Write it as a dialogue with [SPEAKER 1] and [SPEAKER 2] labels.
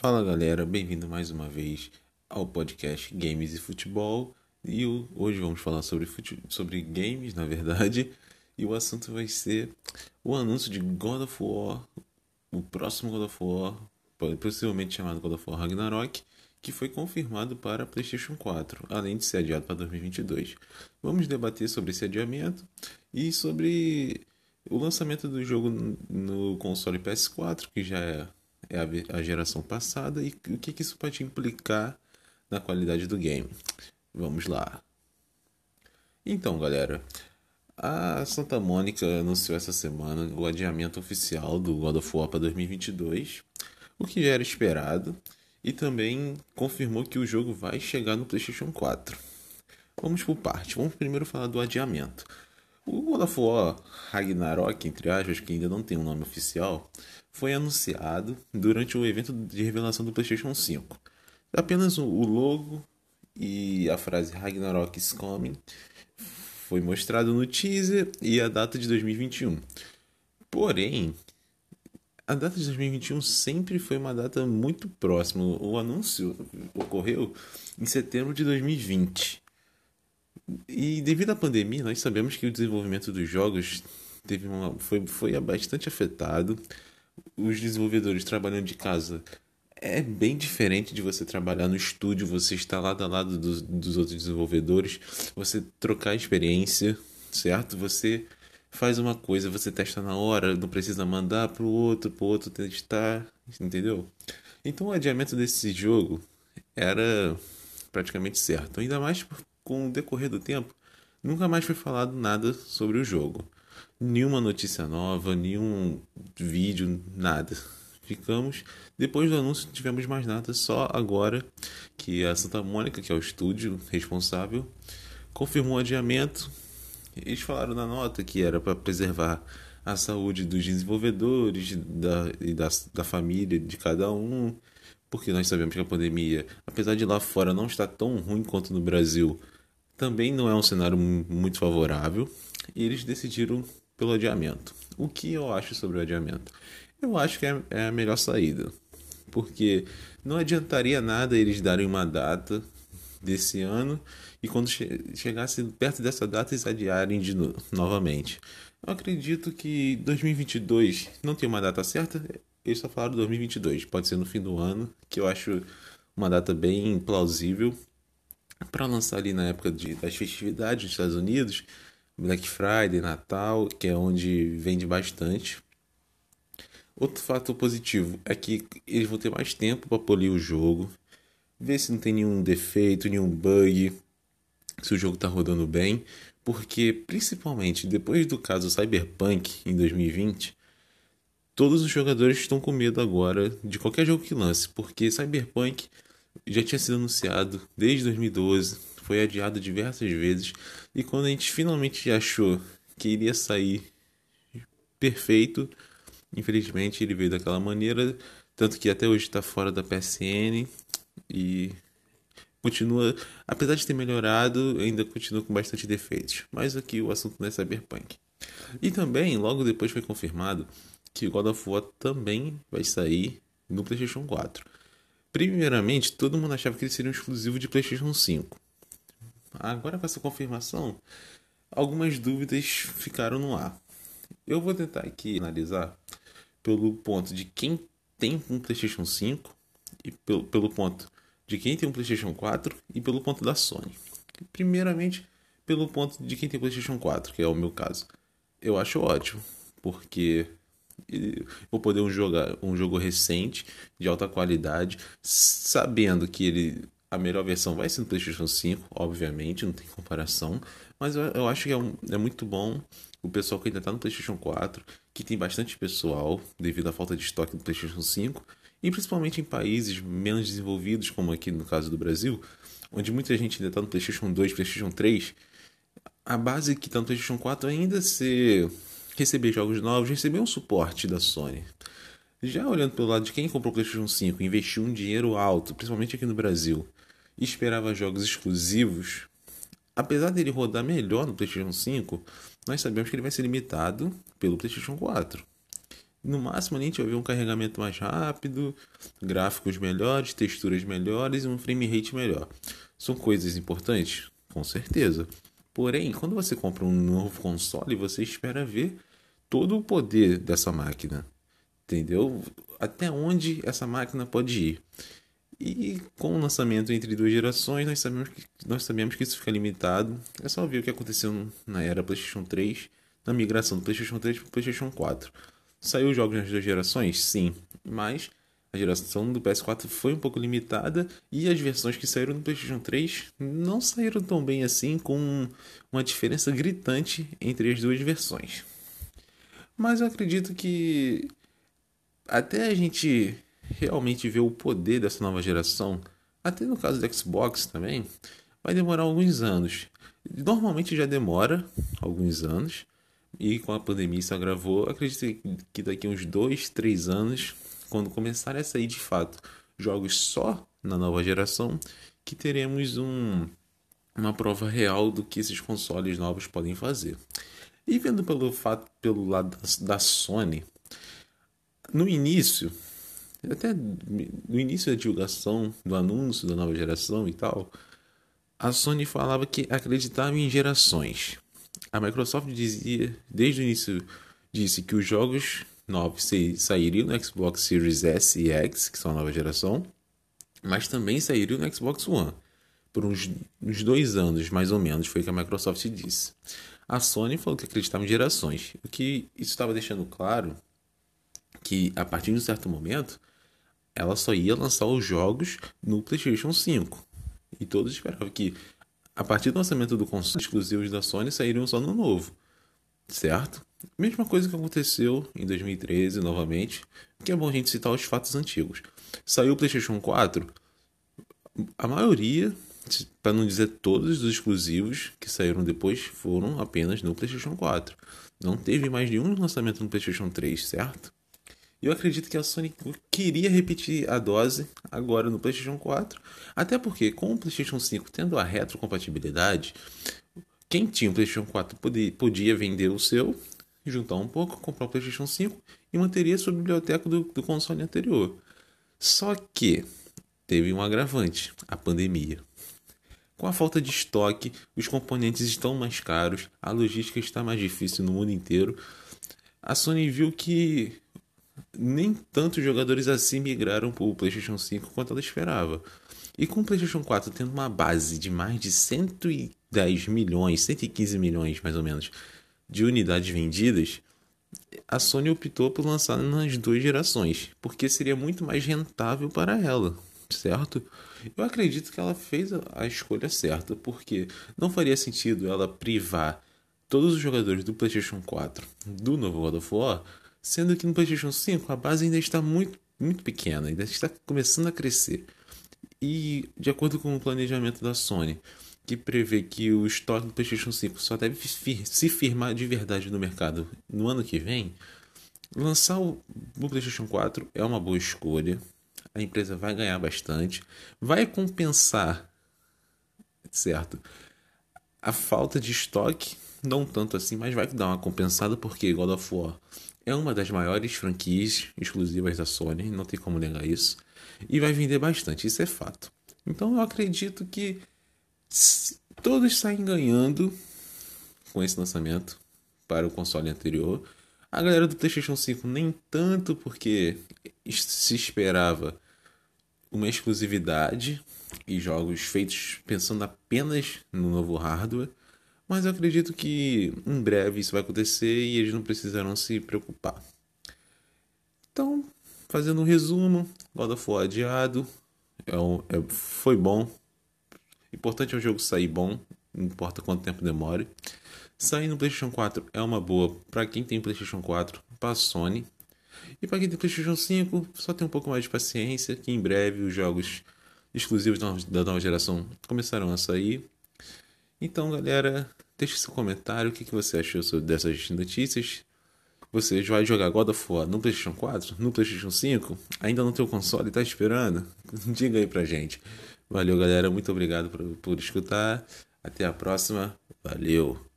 [SPEAKER 1] Fala galera, bem-vindo mais uma vez ao podcast Games e Futebol. E hoje vamos falar sobre, fute... sobre games, na verdade, e o assunto vai ser o anúncio de God of War, o próximo God of War, possivelmente chamado God of War Ragnarok, que foi confirmado para PlayStation 4, além de ser adiado para 2022. Vamos debater sobre esse adiamento e sobre o lançamento do jogo no console PS4, que já é é a, a geração passada e o que, que isso pode implicar na qualidade do game. Vamos lá. Então, galera, a Santa Mônica anunciou essa semana o adiamento oficial do God of War para 2022, o que já era esperado, e também confirmou que o jogo vai chegar no PlayStation 4. Vamos por parte. Vamos primeiro falar do adiamento. O God of War Ragnarok, entre aspas, que ainda não tem um nome oficial, foi anunciado durante o evento de revelação do PlayStation 5. Apenas o logo e a frase Ragnarok is coming foi mostrado no teaser e a data de 2021. Porém, a data de 2021 sempre foi uma data muito próxima. O anúncio ocorreu em setembro de 2020. E devido à pandemia, nós sabemos que o desenvolvimento dos jogos teve uma, foi, foi bastante afetado. Os desenvolvedores trabalhando de casa é bem diferente de você trabalhar no estúdio, você estar lado a lado dos, dos outros desenvolvedores, você trocar experiência, certo? Você faz uma coisa, você testa na hora, não precisa mandar para o outro, para o outro testar, entendeu? Então o adiamento desse jogo era praticamente certo, ainda mais com o decorrer do tempo, nunca mais foi falado nada sobre o jogo. Nenhuma notícia nova, nenhum vídeo, nada. Ficamos. Depois do anúncio, não tivemos mais nada, só agora que a Santa Mônica, que é o estúdio responsável, confirmou o adiamento. Eles falaram na nota que era para preservar a saúde dos desenvolvedores da, e da, da família de cada um, porque nós sabemos que a pandemia, apesar de lá fora não estar tão ruim quanto no Brasil, também não é um cenário muito favorável e eles decidiram pelo adiamento. O que eu acho sobre o adiamento? Eu acho que é, é a melhor saída, porque não adiantaria nada eles darem uma data desse ano e quando che chegasse perto dessa data eles adiarem de no novamente. Eu acredito que 2022 não tem uma data certa, eles só falaram 2022, pode ser no fim do ano, que eu acho uma data bem plausível para lançar ali na época de, das festividades nos Estados Unidos, Black Friday, Natal, que é onde vende bastante. Outro fato positivo é que eles vão ter mais tempo para polir o jogo, ver se não tem nenhum defeito, nenhum bug, se o jogo está rodando bem, porque principalmente depois do caso Cyberpunk em 2020, todos os jogadores estão com medo agora de qualquer jogo que lance, porque Cyberpunk já tinha sido anunciado desde 2012, foi adiado diversas vezes e quando a gente finalmente achou que iria sair perfeito, infelizmente ele veio daquela maneira, tanto que até hoje está fora da PSN e continua, apesar de ter melhorado, ainda continua com bastante defeitos. Mas aqui o assunto não é Cyberpunk. E também, logo depois foi confirmado que God of War também vai sair no PlayStation 4. Primeiramente, todo mundo achava que ele seria um exclusivo de PlayStation 5. Agora, com essa confirmação, algumas dúvidas ficaram no ar. Eu vou tentar aqui analisar pelo ponto de quem tem um PlayStation 5 e pelo, pelo ponto de quem tem um PlayStation 4 e pelo ponto da Sony. Primeiramente, pelo ponto de quem tem PlayStation 4, que é o meu caso. Eu acho ótimo, porque vou poder um jogar um jogo recente de alta qualidade, sabendo que ele a melhor versão vai ser no PlayStation 5, obviamente, não tem comparação, mas eu, eu acho que é, um, é, muito bom o pessoal que ainda está no PlayStation 4, que tem bastante pessoal devido à falta de estoque do PlayStation 5, e principalmente em países menos desenvolvidos, como aqui no caso do Brasil, onde muita gente ainda está no PlayStation 2, PlayStation 3, a base que está no PlayStation 4 ainda ser receber jogos novos, receber um suporte da Sony. Já olhando pelo lado de quem comprou o PlayStation 5, investiu um dinheiro alto, principalmente aqui no Brasil, e esperava jogos exclusivos, apesar dele rodar melhor no PlayStation 5, nós sabemos que ele vai ser limitado pelo PlayStation 4. No máximo a gente vai ver um carregamento mais rápido, gráficos melhores, texturas melhores e um frame rate melhor. São coisas importantes? Com certeza. Porém, quando você compra um novo console, você espera ver todo o poder dessa máquina. Entendeu? Até onde essa máquina pode ir. E com o lançamento entre duas gerações, nós sabemos que, nós sabemos que isso fica limitado. É só ver o que aconteceu na era PlayStation 3, na migração do PlayStation 3 para o PlayStation 4. Saiu jogos nas duas gerações? Sim, mas a geração do PS4 foi um pouco limitada e as versões que saíram no PlayStation 3 não saíram tão bem assim, com uma diferença gritante entre as duas versões. Mas eu acredito que até a gente realmente ver o poder dessa nova geração, até no caso do Xbox também, vai demorar alguns anos. Normalmente já demora alguns anos, e com a pandemia isso agravou. Acredito que daqui uns 2, 3 anos, quando começarem a sair de fato jogos só na nova geração, que teremos um, uma prova real do que esses consoles novos podem fazer. E vendo pelo fato pelo lado da Sony, no início até no início da divulgação do anúncio da nova geração e tal, a Sony falava que acreditava em gerações. A Microsoft dizia, desde o início, disse que os jogos novos sairiam no Xbox Series S e X, que são a nova geração, mas também sairiam no Xbox One. Por uns, uns dois anos, mais ou menos, foi o que a Microsoft disse. A Sony falou que acreditava em gerações. O que isso estava deixando claro que a partir de um certo momento ela só ia lançar os jogos no PlayStation 5. E todos esperavam que, a partir do lançamento do console, exclusivos da Sony sairiam só no novo. Certo? Mesma coisa que aconteceu em 2013 novamente, que é bom a gente citar os fatos antigos. Saiu o PlayStation 4, a maioria, para não dizer todos os exclusivos que saíram depois, foram apenas no PlayStation 4. Não teve mais nenhum lançamento no PlayStation 3, certo? Eu acredito que a Sony queria repetir a dose agora no PlayStation 4. Até porque, com o PlayStation 5 tendo a retrocompatibilidade, quem tinha o PlayStation 4 podia, podia vender o seu, juntar um pouco, comprar o PlayStation 5 e manteria sua biblioteca do, do console anterior. Só que teve um agravante: a pandemia. Com a falta de estoque, os componentes estão mais caros, a logística está mais difícil no mundo inteiro. A Sony viu que nem tantos jogadores assim migraram para o PlayStation 5 quanto ela esperava. E com o PlayStation 4 tendo uma base de mais de 110 milhões, 115 milhões mais ou menos, de unidades vendidas, a Sony optou por lançar nas duas gerações, porque seria muito mais rentável para ela, certo? Eu acredito que ela fez a escolha certa, porque não faria sentido ela privar todos os jogadores do PlayStation 4 do novo God of War sendo que no PlayStation 5 a base ainda está muito, muito pequena, ainda está começando a crescer. E de acordo com o planejamento da Sony, que prevê que o estoque do PlayStation 5 só deve se firmar de verdade no mercado no ano que vem, lançar o, o PlayStation 4 é uma boa escolha. A empresa vai ganhar bastante, vai compensar, certo? A falta de estoque, não tanto assim, mas vai dar uma compensada porque God of War é uma das maiores franquias exclusivas da Sony, não tem como negar isso. E vai vender bastante, isso é fato. Então eu acredito que todos saem ganhando com esse lançamento para o console anterior. A galera do PlayStation 5 nem tanto, porque se esperava uma exclusividade e jogos feitos pensando apenas no novo hardware. Mas eu acredito que em breve isso vai acontecer e eles não precisarão se preocupar. Então, fazendo um resumo, God of War adiado, é um, é, foi bom. Importante é o jogo sair bom, não importa quanto tempo demore. Sair no PlayStation 4 é uma boa para quem tem PlayStation 4, para Sony. E para quem tem PlayStation 5, só tem um pouco mais de paciência, que em breve os jogos exclusivos da nova geração começarão a sair. Então, galera, deixe seu comentário. O que, que você achou sobre dessas notícias? Você vai jogar God of War no PlayStation 4? No PlayStation 5? Ainda não tem o console tá esperando? Diga aí pra gente. Valeu, galera. Muito obrigado por, por escutar. Até a próxima. Valeu.